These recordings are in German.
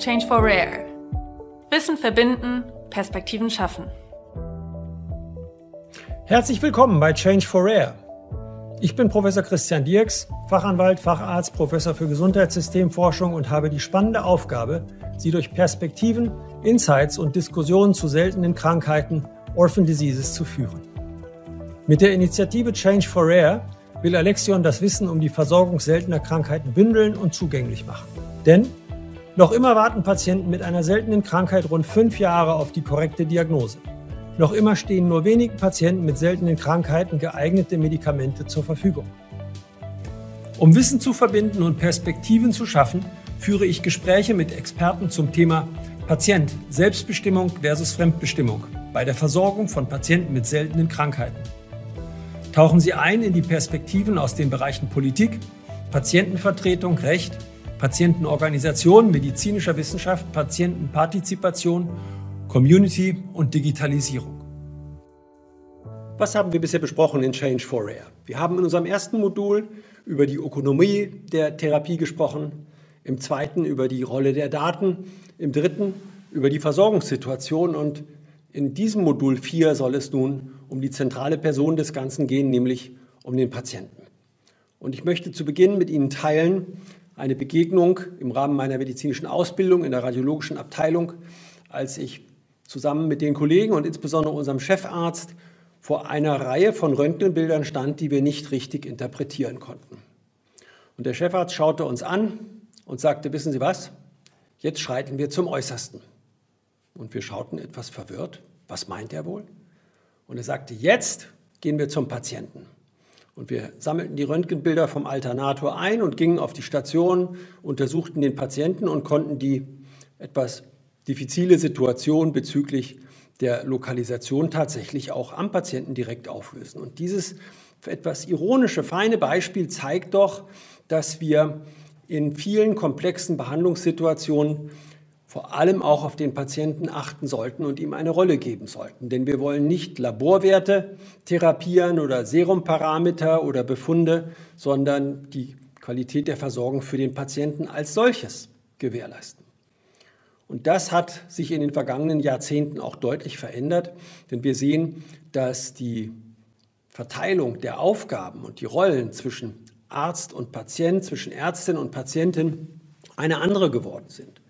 Change for Rare. Wissen verbinden, Perspektiven schaffen. Herzlich willkommen bei Change for Rare. Ich bin Professor Christian Dirks, Fachanwalt, Facharzt, Professor für Gesundheitssystemforschung und habe die spannende Aufgabe, Sie durch Perspektiven, Insights und Diskussionen zu seltenen Krankheiten, Orphan Diseases, zu führen. Mit der Initiative Change for Rare will Alexion das Wissen um die Versorgung seltener Krankheiten bündeln und zugänglich machen. Denn noch immer warten Patienten mit einer seltenen Krankheit rund fünf Jahre auf die korrekte Diagnose. Noch immer stehen nur wenigen Patienten mit seltenen Krankheiten geeignete Medikamente zur Verfügung. Um Wissen zu verbinden und Perspektiven zu schaffen, führe ich Gespräche mit Experten zum Thema Patient, Selbstbestimmung versus Fremdbestimmung bei der Versorgung von Patienten mit seltenen Krankheiten. Tauchen Sie ein in die Perspektiven aus den Bereichen Politik, Patientenvertretung, Recht, Patientenorganisation, medizinischer Wissenschaft, Patientenpartizipation, Community und Digitalisierung. Was haben wir bisher besprochen in Change for Rare? Wir haben in unserem ersten Modul über die Ökonomie der Therapie gesprochen, im zweiten über die Rolle der Daten, im dritten über die Versorgungssituation und in diesem Modul 4 soll es nun um die zentrale Person des Ganzen gehen, nämlich um den Patienten. Und ich möchte zu Beginn mit Ihnen teilen eine Begegnung im Rahmen meiner medizinischen Ausbildung in der radiologischen Abteilung, als ich zusammen mit den Kollegen und insbesondere unserem Chefarzt vor einer Reihe von Röntgenbildern stand, die wir nicht richtig interpretieren konnten. Und der Chefarzt schaute uns an und sagte, wissen Sie was, jetzt schreiten wir zum Äußersten. Und wir schauten etwas verwirrt. Was meint er wohl? Und er sagte, jetzt gehen wir zum Patienten. Und wir sammelten die Röntgenbilder vom Alternator ein und gingen auf die Station, untersuchten den Patienten und konnten die etwas diffizile Situation bezüglich der Lokalisation tatsächlich auch am Patienten direkt auflösen. Und dieses etwas ironische, feine Beispiel zeigt doch, dass wir in vielen komplexen Behandlungssituationen vor allem auch auf den Patienten achten sollten und ihm eine Rolle geben sollten. Denn wir wollen nicht Laborwerte therapieren oder Serumparameter oder Befunde, sondern die Qualität der Versorgung für den Patienten als solches gewährleisten. Und das hat sich in den vergangenen Jahrzehnten auch deutlich verändert, denn wir sehen, dass die Verteilung der Aufgaben und die Rollen zwischen Arzt und Patient, zwischen Ärztin und Patientin eine andere geworden sind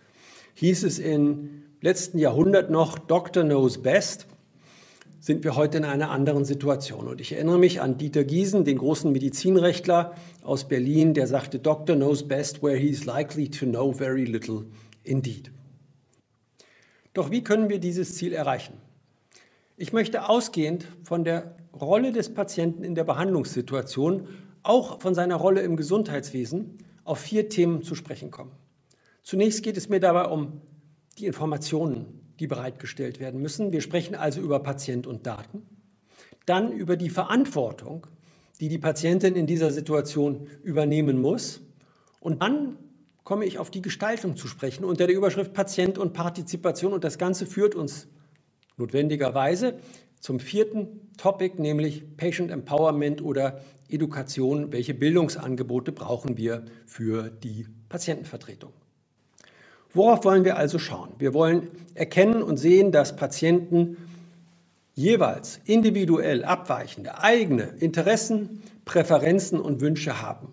hieß es im letzten Jahrhundert noch, Doctor knows best, sind wir heute in einer anderen Situation. Und ich erinnere mich an Dieter Giesen, den großen Medizinrechtler aus Berlin, der sagte, Doctor knows best where he is likely to know very little indeed. Doch wie können wir dieses Ziel erreichen? Ich möchte ausgehend von der Rolle des Patienten in der Behandlungssituation, auch von seiner Rolle im Gesundheitswesen, auf vier Themen zu sprechen kommen. Zunächst geht es mir dabei um die Informationen, die bereitgestellt werden müssen. Wir sprechen also über Patient und Daten. Dann über die Verantwortung, die die Patientin in dieser Situation übernehmen muss. Und dann komme ich auf die Gestaltung zu sprechen unter der Überschrift Patient und Partizipation. Und das Ganze führt uns notwendigerweise zum vierten Topic, nämlich Patient Empowerment oder Education. Welche Bildungsangebote brauchen wir für die Patientenvertretung? Worauf wollen wir also schauen? Wir wollen erkennen und sehen, dass Patienten jeweils individuell abweichende eigene Interessen, Präferenzen und Wünsche haben.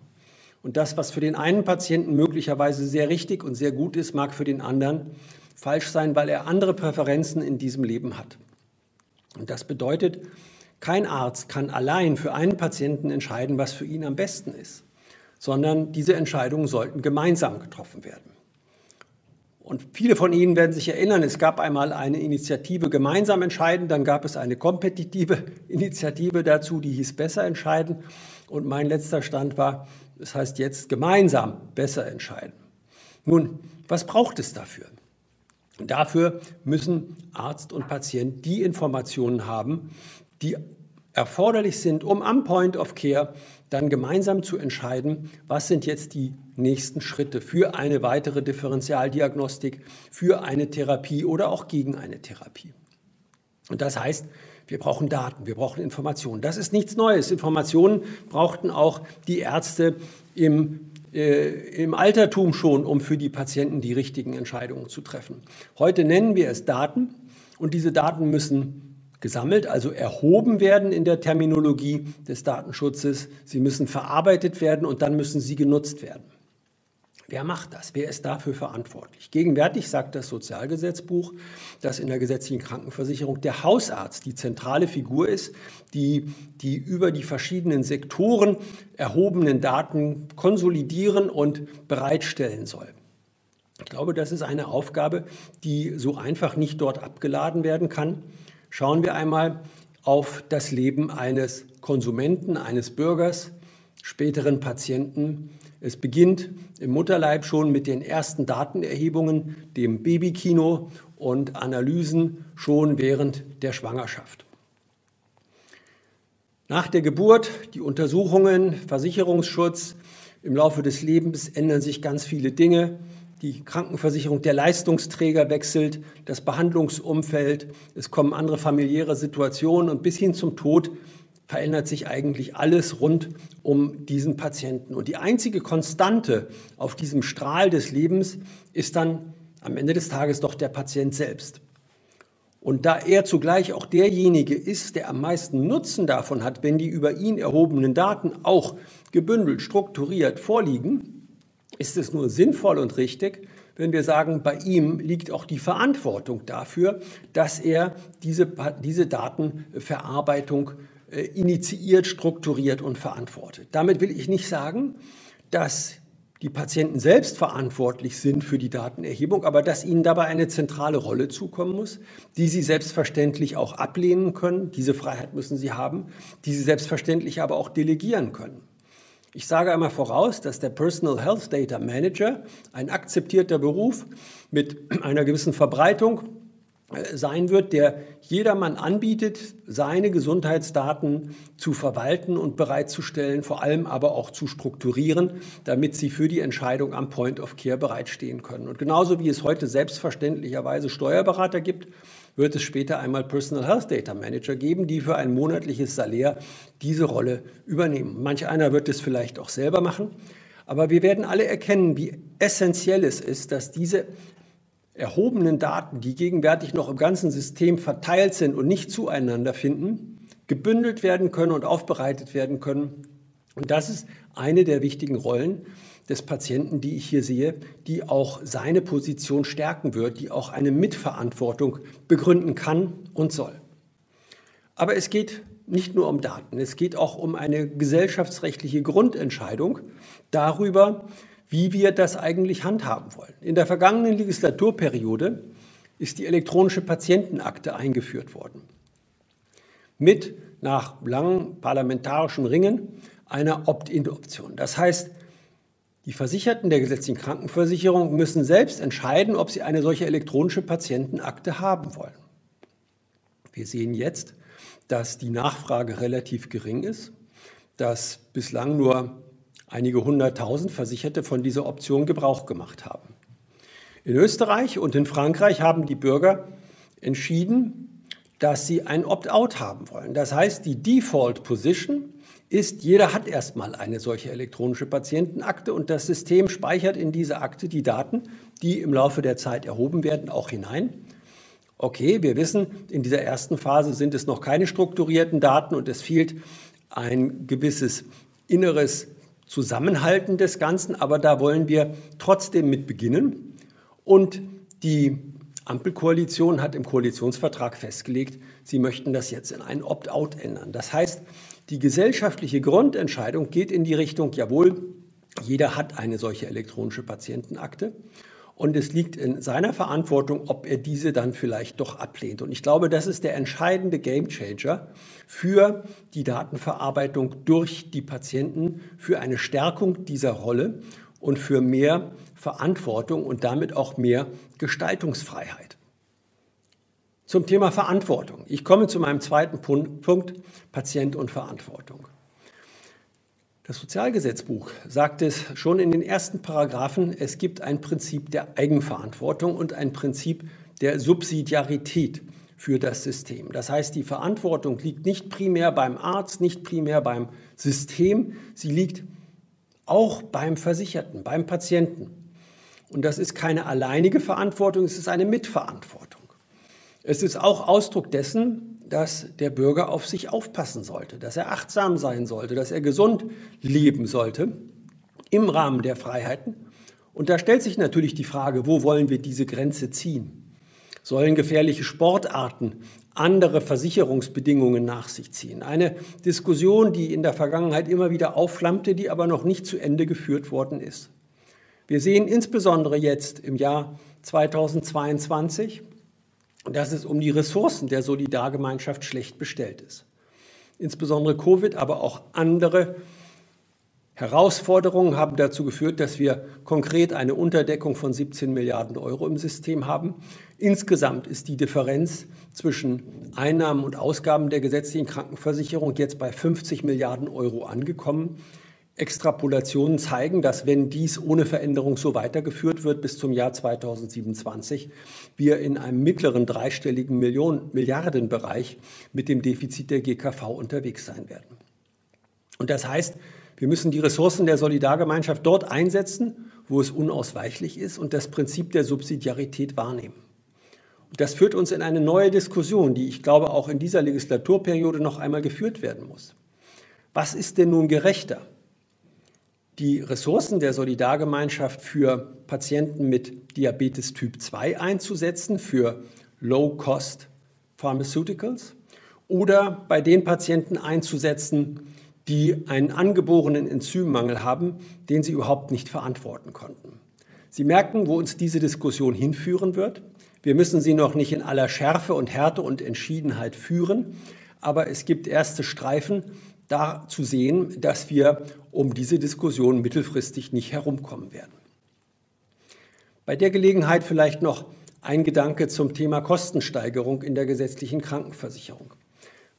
Und das, was für den einen Patienten möglicherweise sehr richtig und sehr gut ist, mag für den anderen falsch sein, weil er andere Präferenzen in diesem Leben hat. Und das bedeutet, kein Arzt kann allein für einen Patienten entscheiden, was für ihn am besten ist, sondern diese Entscheidungen sollten gemeinsam getroffen werden. Und viele von Ihnen werden sich erinnern, es gab einmal eine Initiative gemeinsam entscheiden, dann gab es eine kompetitive Initiative dazu, die hieß besser entscheiden. Und mein letzter Stand war, es das heißt jetzt gemeinsam besser entscheiden. Nun, was braucht es dafür? Dafür müssen Arzt und Patient die Informationen haben, die erforderlich sind, um am Point of Care dann gemeinsam zu entscheiden, was sind jetzt die nächsten Schritte für eine weitere Differentialdiagnostik, für eine Therapie oder auch gegen eine Therapie. Und das heißt, wir brauchen Daten, wir brauchen Informationen. Das ist nichts Neues. Informationen brauchten auch die Ärzte im äh, im Altertum schon, um für die Patienten die richtigen Entscheidungen zu treffen. Heute nennen wir es Daten und diese Daten müssen gesammelt, also erhoben werden in der Terminologie des Datenschutzes. Sie müssen verarbeitet werden und dann müssen sie genutzt werden. Wer macht das? Wer ist dafür verantwortlich? Gegenwärtig sagt das Sozialgesetzbuch, dass in der gesetzlichen Krankenversicherung der Hausarzt die zentrale Figur ist, die die über die verschiedenen Sektoren erhobenen Daten konsolidieren und bereitstellen soll. Ich glaube, das ist eine Aufgabe, die so einfach nicht dort abgeladen werden kann. Schauen wir einmal auf das Leben eines Konsumenten, eines Bürgers, späteren Patienten, es beginnt im Mutterleib schon mit den ersten Datenerhebungen, dem Babykino und Analysen schon während der Schwangerschaft. Nach der Geburt, die Untersuchungen, Versicherungsschutz, im Laufe des Lebens ändern sich ganz viele Dinge. Die Krankenversicherung der Leistungsträger wechselt, das Behandlungsumfeld, es kommen andere familiäre Situationen und bis hin zum Tod verändert sich eigentlich alles rund um diesen Patienten. Und die einzige Konstante auf diesem Strahl des Lebens ist dann am Ende des Tages doch der Patient selbst. Und da er zugleich auch derjenige ist, der am meisten Nutzen davon hat, wenn die über ihn erhobenen Daten auch gebündelt, strukturiert vorliegen, ist es nur sinnvoll und richtig, wenn wir sagen, bei ihm liegt auch die Verantwortung dafür, dass er diese, diese Datenverarbeitung äh, initiiert, strukturiert und verantwortet. Damit will ich nicht sagen, dass die Patienten selbst verantwortlich sind für die Datenerhebung, aber dass ihnen dabei eine zentrale Rolle zukommen muss, die sie selbstverständlich auch ablehnen können. Diese Freiheit müssen sie haben, die sie selbstverständlich aber auch delegieren können. Ich sage einmal voraus, dass der Personal Health Data Manager ein akzeptierter Beruf mit einer gewissen Verbreitung äh, sein wird, der jedermann anbietet, seine Gesundheitsdaten zu verwalten und bereitzustellen, vor allem aber auch zu strukturieren, damit sie für die Entscheidung am Point of Care bereitstehen können. Und genauso wie es heute selbstverständlicherweise Steuerberater gibt, wird es später einmal Personal Health Data Manager geben, die für ein monatliches Salär diese Rolle übernehmen. Manch einer wird es vielleicht auch selber machen. Aber wir werden alle erkennen, wie essentiell es ist, dass diese erhobenen Daten, die gegenwärtig noch im ganzen System verteilt sind und nicht zueinander finden, gebündelt werden können und aufbereitet werden können. Und das ist eine der wichtigen Rollen des Patienten, die ich hier sehe, die auch seine Position stärken wird, die auch eine Mitverantwortung begründen kann und soll. Aber es geht nicht nur um Daten, es geht auch um eine gesellschaftsrechtliche Grundentscheidung darüber, wie wir das eigentlich handhaben wollen. In der vergangenen Legislaturperiode ist die elektronische Patientenakte eingeführt worden. Mit nach langen parlamentarischen Ringen einer Opt-in-Option. Das heißt, die Versicherten der gesetzlichen Krankenversicherung müssen selbst entscheiden, ob sie eine solche elektronische Patientenakte haben wollen. Wir sehen jetzt, dass die Nachfrage relativ gering ist, dass bislang nur einige hunderttausend Versicherte von dieser Option Gebrauch gemacht haben. In Österreich und in Frankreich haben die Bürger entschieden, dass sie ein Opt-out haben wollen. Das heißt, die Default Position ist, jeder hat erstmal eine solche elektronische Patientenakte und das System speichert in diese Akte die Daten, die im Laufe der Zeit erhoben werden, auch hinein. Okay, wir wissen, in dieser ersten Phase sind es noch keine strukturierten Daten und es fehlt ein gewisses inneres Zusammenhalten des Ganzen, aber da wollen wir trotzdem mit beginnen. Und die Ampelkoalition hat im Koalitionsvertrag festgelegt, sie möchten das jetzt in einen Opt-out ändern. Das heißt, die gesellschaftliche Grundentscheidung geht in die Richtung, jawohl, jeder hat eine solche elektronische Patientenakte und es liegt in seiner Verantwortung, ob er diese dann vielleicht doch ablehnt. Und ich glaube, das ist der entscheidende Gamechanger für die Datenverarbeitung durch die Patienten, für eine Stärkung dieser Rolle und für mehr Verantwortung und damit auch mehr Gestaltungsfreiheit. Zum Thema Verantwortung. Ich komme zu meinem zweiten Punkt, Patient und Verantwortung. Das Sozialgesetzbuch sagt es schon in den ersten Paragraphen, es gibt ein Prinzip der Eigenverantwortung und ein Prinzip der Subsidiarität für das System. Das heißt, die Verantwortung liegt nicht primär beim Arzt, nicht primär beim System, sie liegt auch beim Versicherten, beim Patienten. Und das ist keine alleinige Verantwortung, es ist eine Mitverantwortung. Es ist auch Ausdruck dessen, dass der Bürger auf sich aufpassen sollte, dass er achtsam sein sollte, dass er gesund leben sollte im Rahmen der Freiheiten. Und da stellt sich natürlich die Frage, wo wollen wir diese Grenze ziehen? Sollen gefährliche Sportarten andere Versicherungsbedingungen nach sich ziehen? Eine Diskussion, die in der Vergangenheit immer wieder aufflammte, die aber noch nicht zu Ende geführt worden ist. Wir sehen insbesondere jetzt im Jahr 2022, dass es um die Ressourcen der Solidargemeinschaft schlecht bestellt ist. Insbesondere Covid, aber auch andere Herausforderungen haben dazu geführt, dass wir konkret eine Unterdeckung von 17 Milliarden Euro im System haben. Insgesamt ist die Differenz zwischen Einnahmen und Ausgaben der gesetzlichen Krankenversicherung jetzt bei 50 Milliarden Euro angekommen. Extrapolationen zeigen, dass wenn dies ohne Veränderung so weitergeführt wird bis zum Jahr 2027, wir in einem mittleren dreistelligen Millionen, Milliardenbereich mit dem Defizit der GKV unterwegs sein werden. Und das heißt, wir müssen die Ressourcen der Solidargemeinschaft dort einsetzen, wo es unausweichlich ist und das Prinzip der Subsidiarität wahrnehmen. Und das führt uns in eine neue Diskussion, die ich glaube auch in dieser Legislaturperiode noch einmal geführt werden muss. Was ist denn nun gerechter? Die Ressourcen der Solidargemeinschaft für Patienten mit Diabetes Typ 2 einzusetzen, für Low-Cost Pharmaceuticals oder bei den Patienten einzusetzen, die einen angeborenen Enzymmangel haben, den sie überhaupt nicht verantworten konnten. Sie merken, wo uns diese Diskussion hinführen wird. Wir müssen sie noch nicht in aller Schärfe und Härte und Entschiedenheit führen, aber es gibt erste Streifen, da zu sehen, dass wir um diese Diskussion mittelfristig nicht herumkommen werden. Bei der Gelegenheit vielleicht noch ein Gedanke zum Thema Kostensteigerung in der gesetzlichen Krankenversicherung.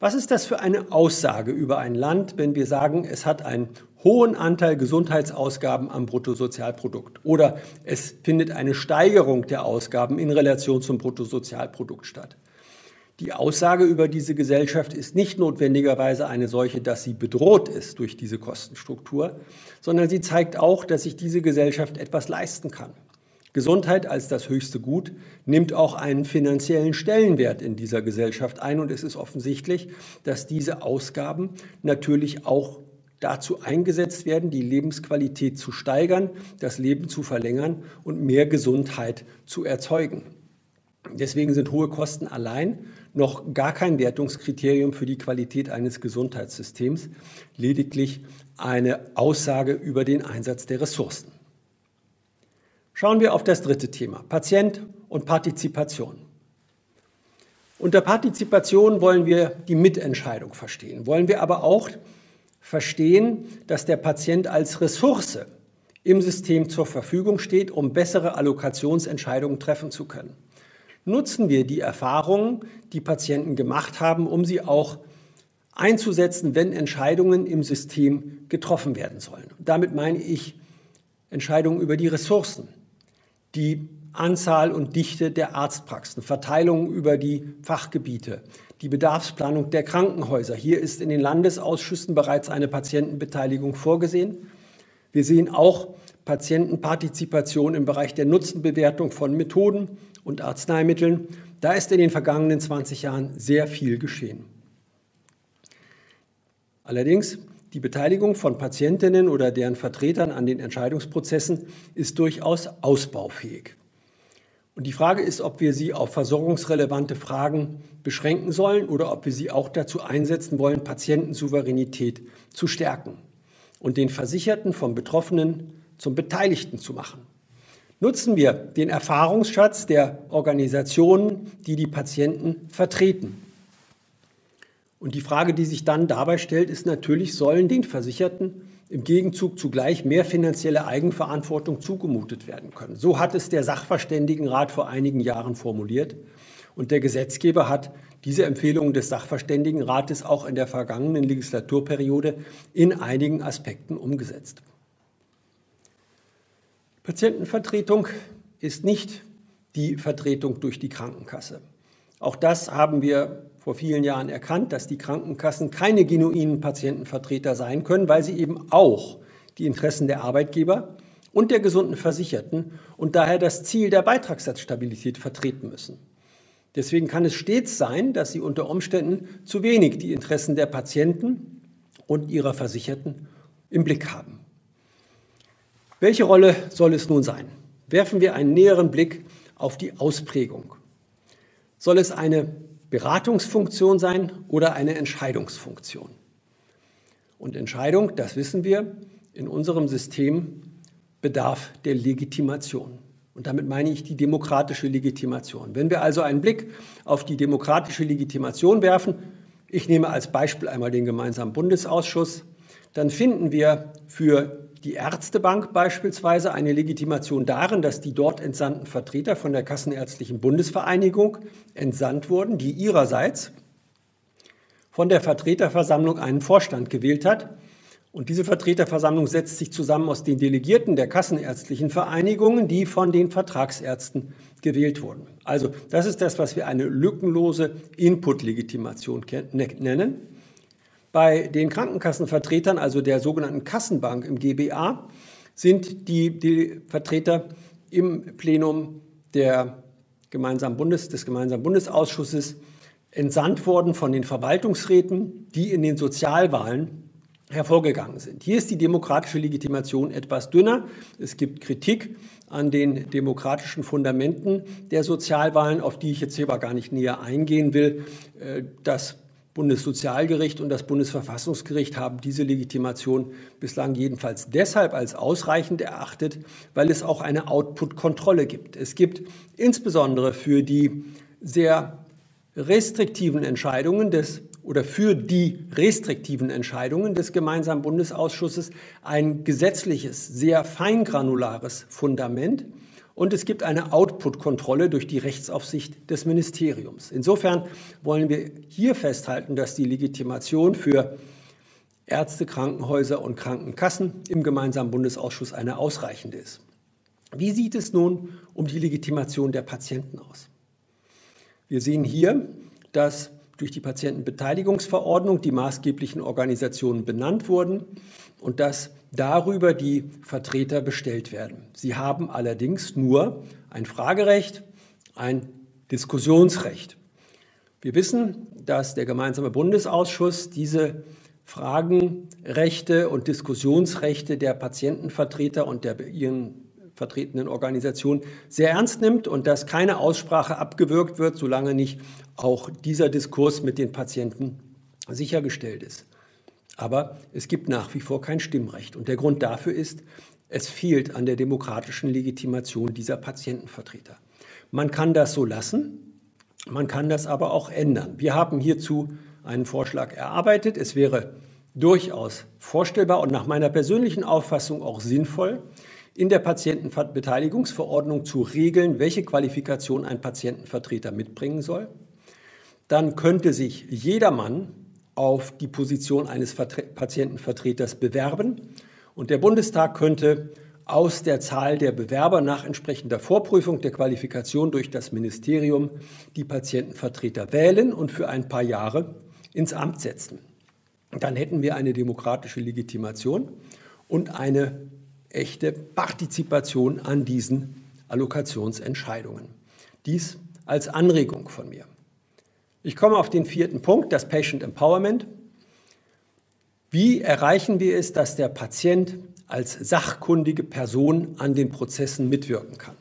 Was ist das für eine Aussage über ein Land, wenn wir sagen, es hat einen hohen Anteil Gesundheitsausgaben am Bruttosozialprodukt oder es findet eine Steigerung der Ausgaben in Relation zum Bruttosozialprodukt statt? Die Aussage über diese Gesellschaft ist nicht notwendigerweise eine solche, dass sie bedroht ist durch diese Kostenstruktur, sondern sie zeigt auch, dass sich diese Gesellschaft etwas leisten kann. Gesundheit als das höchste Gut nimmt auch einen finanziellen Stellenwert in dieser Gesellschaft ein und es ist offensichtlich, dass diese Ausgaben natürlich auch dazu eingesetzt werden, die Lebensqualität zu steigern, das Leben zu verlängern und mehr Gesundheit zu erzeugen. Deswegen sind hohe Kosten allein noch gar kein Wertungskriterium für die Qualität eines Gesundheitssystems, lediglich eine Aussage über den Einsatz der Ressourcen. Schauen wir auf das dritte Thema, Patient und Partizipation. Unter Partizipation wollen wir die Mitentscheidung verstehen, wollen wir aber auch verstehen, dass der Patient als Ressource im System zur Verfügung steht, um bessere Allokationsentscheidungen treffen zu können nutzen wir die Erfahrungen, die Patienten gemacht haben, um sie auch einzusetzen, wenn Entscheidungen im System getroffen werden sollen. Damit meine ich Entscheidungen über die Ressourcen, die Anzahl und Dichte der Arztpraxen, Verteilung über die Fachgebiete, die Bedarfsplanung der Krankenhäuser. Hier ist in den Landesausschüssen bereits eine Patientenbeteiligung vorgesehen. Wir sehen auch Patientenpartizipation im Bereich der Nutzenbewertung von Methoden und Arzneimitteln. Da ist in den vergangenen 20 Jahren sehr viel geschehen. Allerdings, die Beteiligung von Patientinnen oder deren Vertretern an den Entscheidungsprozessen ist durchaus ausbaufähig. Und die Frage ist, ob wir sie auf versorgungsrelevante Fragen beschränken sollen oder ob wir sie auch dazu einsetzen wollen, Patientensouveränität zu stärken und den Versicherten vom Betroffenen zum Beteiligten zu machen. Nutzen wir den Erfahrungsschatz der Organisationen, die die Patienten vertreten. Und die Frage, die sich dann dabei stellt, ist natürlich, sollen den Versicherten im Gegenzug zugleich mehr finanzielle Eigenverantwortung zugemutet werden können. So hat es der Sachverständigenrat vor einigen Jahren formuliert. Und der Gesetzgeber hat diese Empfehlungen des Sachverständigenrates auch in der vergangenen Legislaturperiode in einigen Aspekten umgesetzt. Patientenvertretung ist nicht die Vertretung durch die Krankenkasse. Auch das haben wir vor vielen Jahren erkannt, dass die Krankenkassen keine genuinen Patientenvertreter sein können, weil sie eben auch die Interessen der Arbeitgeber und der gesunden Versicherten und daher das Ziel der Beitragssatzstabilität vertreten müssen. Deswegen kann es stets sein, dass sie unter Umständen zu wenig die Interessen der Patienten und ihrer Versicherten im Blick haben. Welche Rolle soll es nun sein? Werfen wir einen näheren Blick auf die Ausprägung. Soll es eine Beratungsfunktion sein oder eine Entscheidungsfunktion? Und Entscheidung, das wissen wir, in unserem System bedarf der Legitimation. Und damit meine ich die demokratische Legitimation. Wenn wir also einen Blick auf die demokratische Legitimation werfen, ich nehme als Beispiel einmal den gemeinsamen Bundesausschuss, dann finden wir für die Ärztebank beispielsweise eine Legitimation darin, dass die dort entsandten Vertreter von der Kassenärztlichen Bundesvereinigung entsandt wurden, die ihrerseits von der Vertreterversammlung einen Vorstand gewählt hat. Und diese Vertreterversammlung setzt sich zusammen aus den Delegierten der kassenärztlichen Vereinigungen, die von den Vertragsärzten gewählt wurden. Also das ist das, was wir eine lückenlose Input-Legitimation ne-, nennen. Bei den Krankenkassenvertretern, also der sogenannten Kassenbank im GBA, sind die, die Vertreter im Plenum der gemeinsamen Bundes, des gemeinsamen Bundesausschusses entsandt worden von den Verwaltungsräten, die in den Sozialwahlen hervorgegangen sind. Hier ist die demokratische Legitimation etwas dünner. Es gibt Kritik an den demokratischen Fundamenten der Sozialwahlen, auf die ich jetzt hier aber gar nicht näher eingehen will. Äh, das Bundessozialgericht und das Bundesverfassungsgericht haben diese Legitimation bislang jedenfalls deshalb als ausreichend erachtet, weil es auch eine Output-Kontrolle gibt. Es gibt insbesondere für die sehr restriktiven Entscheidungen des oder für die restriktiven Entscheidungen des gemeinsamen Bundesausschusses ein gesetzliches, sehr feingranulares Fundament und es gibt eine Output-Kontrolle durch die Rechtsaufsicht des Ministeriums. Insofern wollen wir hier festhalten, dass die Legitimation für Ärzte, Krankenhäuser und Krankenkassen im gemeinsamen Bundesausschuss eine ausreichende ist. Wie sieht es nun um die Legitimation der Patienten aus? Wir sehen hier, dass durch die Patientenbeteiligungsverordnung die maßgeblichen Organisationen benannt wurden und dass darüber die Vertreter bestellt werden. Sie haben allerdings nur ein Fragerecht, ein Diskussionsrecht. Wir wissen, dass der gemeinsame Bundesausschuss diese Fragenrechte und Diskussionsrechte der Patientenvertreter und der ihren vertretenen Organisationen sehr ernst nimmt und dass keine Aussprache abgewürgt wird, solange nicht auch dieser Diskurs mit den Patienten sichergestellt ist. Aber es gibt nach wie vor kein Stimmrecht. Und der Grund dafür ist, es fehlt an der demokratischen Legitimation dieser Patientenvertreter. Man kann das so lassen, man kann das aber auch ändern. Wir haben hierzu einen Vorschlag erarbeitet. Es wäre durchaus vorstellbar und nach meiner persönlichen Auffassung auch sinnvoll, in der Patientenbeteiligungsverordnung zu regeln, welche Qualifikation ein Patientenvertreter mitbringen soll. Dann könnte sich jedermann auf die Position eines Patientenvertreters bewerben und der Bundestag könnte aus der Zahl der Bewerber nach entsprechender Vorprüfung der Qualifikation durch das Ministerium die Patientenvertreter wählen und für ein paar Jahre ins Amt setzen. Dann hätten wir eine demokratische Legitimation und eine echte Partizipation an diesen Allokationsentscheidungen. Dies als Anregung von mir. Ich komme auf den vierten Punkt, das Patient Empowerment. Wie erreichen wir es, dass der Patient als sachkundige Person an den Prozessen mitwirken kann?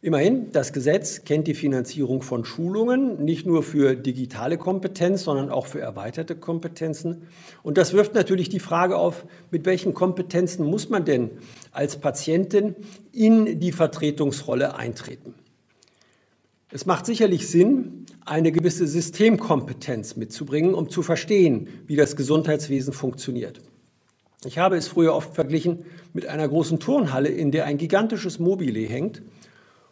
Immerhin, das Gesetz kennt die Finanzierung von Schulungen nicht nur für digitale Kompetenz, sondern auch für erweiterte Kompetenzen. Und das wirft natürlich die Frage auf, mit welchen Kompetenzen muss man denn als Patientin in die Vertretungsrolle eintreten? Es macht sicherlich Sinn, eine gewisse Systemkompetenz mitzubringen, um zu verstehen, wie das Gesundheitswesen funktioniert. Ich habe es früher oft verglichen mit einer großen Turnhalle, in der ein gigantisches Mobile hängt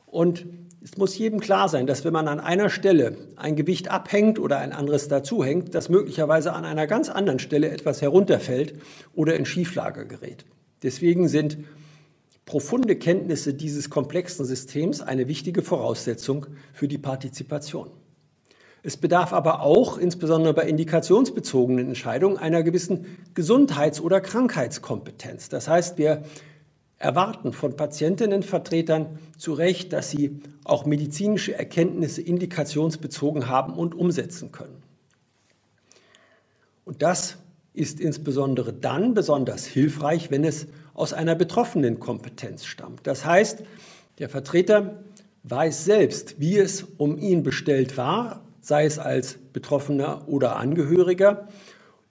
und es muss jedem klar sein, dass wenn man an einer Stelle ein Gewicht abhängt oder ein anderes dazuhängt, dass möglicherweise an einer ganz anderen Stelle etwas herunterfällt oder in Schieflage gerät. Deswegen sind profunde Kenntnisse dieses komplexen Systems eine wichtige Voraussetzung für die Partizipation. Es bedarf aber auch, insbesondere bei indikationsbezogenen Entscheidungen, einer gewissen Gesundheits- oder Krankheitskompetenz. Das heißt, wir erwarten von Patientinnenvertretern zu Recht, dass sie auch medizinische Erkenntnisse indikationsbezogen haben und umsetzen können. Und das ist insbesondere dann besonders hilfreich, wenn es aus einer betroffenen Kompetenz stammt. Das heißt, der Vertreter weiß selbst, wie es um ihn bestellt war, sei es als Betroffener oder Angehöriger,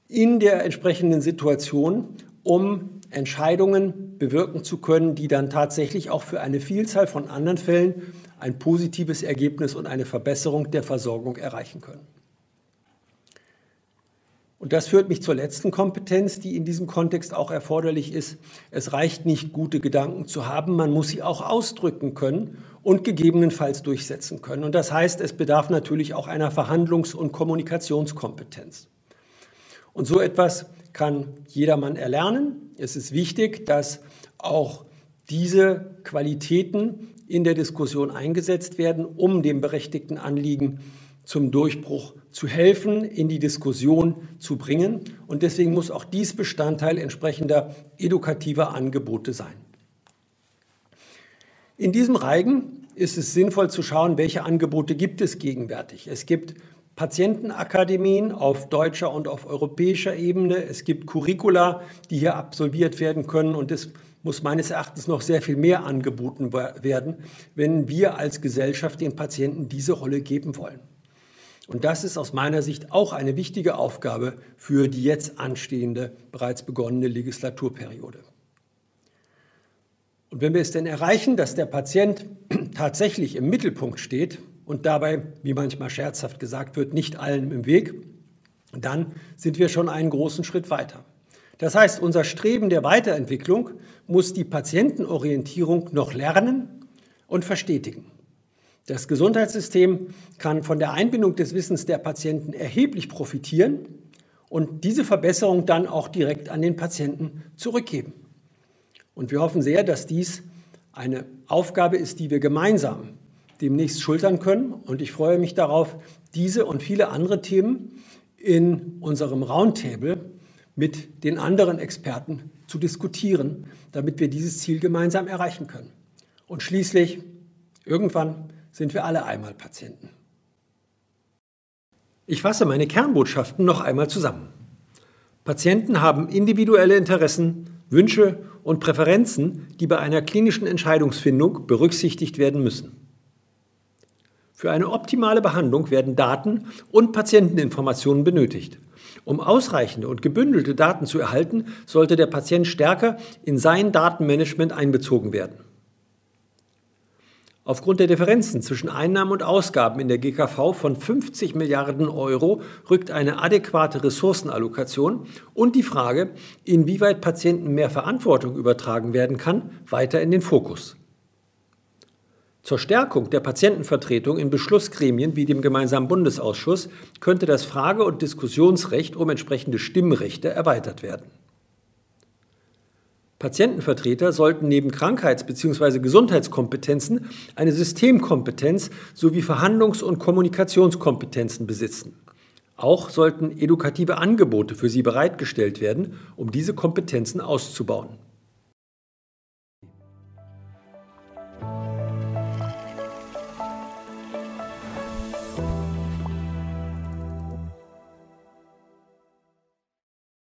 in der entsprechenden Situation, um Entscheidungen bewirken zu können, die dann tatsächlich auch für eine Vielzahl von anderen Fällen ein positives Ergebnis und eine Verbesserung der Versorgung erreichen können. Und das führt mich zur letzten Kompetenz, die in diesem Kontext auch erforderlich ist. Es reicht nicht, gute Gedanken zu haben, man muss sie auch ausdrücken können und gegebenenfalls durchsetzen können. Und das heißt, es bedarf natürlich auch einer Verhandlungs- und Kommunikationskompetenz. Und so etwas kann jedermann erlernen. Es ist wichtig, dass auch diese Qualitäten in der Diskussion eingesetzt werden, um dem berechtigten Anliegen zum Durchbruch zu helfen, in die Diskussion zu bringen. Und deswegen muss auch dies Bestandteil entsprechender edukativer Angebote sein. In diesem Reigen ist es sinnvoll zu schauen, welche Angebote gibt es gegenwärtig. Es gibt Patientenakademien auf deutscher und auf europäischer Ebene. Es gibt Curricula, die hier absolviert werden können und es muss meines Erachtens noch sehr viel mehr angeboten werden, wenn wir als Gesellschaft den Patienten diese Rolle geben wollen. Und das ist aus meiner Sicht auch eine wichtige Aufgabe für die jetzt anstehende, bereits begonnene Legislaturperiode. Und wenn wir es denn erreichen, dass der Patient tatsächlich im Mittelpunkt steht, und dabei, wie manchmal scherzhaft gesagt wird, nicht allen im Weg, dann sind wir schon einen großen Schritt weiter. Das heißt, unser Streben der Weiterentwicklung muss die Patientenorientierung noch lernen und verstetigen. Das Gesundheitssystem kann von der Einbindung des Wissens der Patienten erheblich profitieren und diese Verbesserung dann auch direkt an den Patienten zurückgeben. Und wir hoffen sehr, dass dies eine Aufgabe ist, die wir gemeinsam demnächst schultern können. Und ich freue mich darauf, diese und viele andere Themen in unserem Roundtable mit den anderen Experten zu diskutieren, damit wir dieses Ziel gemeinsam erreichen können. Und schließlich, irgendwann sind wir alle einmal Patienten. Ich fasse meine Kernbotschaften noch einmal zusammen. Patienten haben individuelle Interessen, Wünsche und Präferenzen, die bei einer klinischen Entscheidungsfindung berücksichtigt werden müssen. Für eine optimale Behandlung werden Daten und Patienteninformationen benötigt. Um ausreichende und gebündelte Daten zu erhalten, sollte der Patient stärker in sein Datenmanagement einbezogen werden. Aufgrund der Differenzen zwischen Einnahmen und Ausgaben in der GKV von 50 Milliarden Euro rückt eine adäquate Ressourcenallokation und die Frage, inwieweit Patienten mehr Verantwortung übertragen werden kann, weiter in den Fokus. Zur Stärkung der Patientenvertretung in Beschlussgremien wie dem gemeinsamen Bundesausschuss könnte das Frage- und Diskussionsrecht um entsprechende Stimmrechte erweitert werden. Patientenvertreter sollten neben Krankheits- bzw. Gesundheitskompetenzen eine Systemkompetenz sowie Verhandlungs- und Kommunikationskompetenzen besitzen. Auch sollten edukative Angebote für sie bereitgestellt werden, um diese Kompetenzen auszubauen.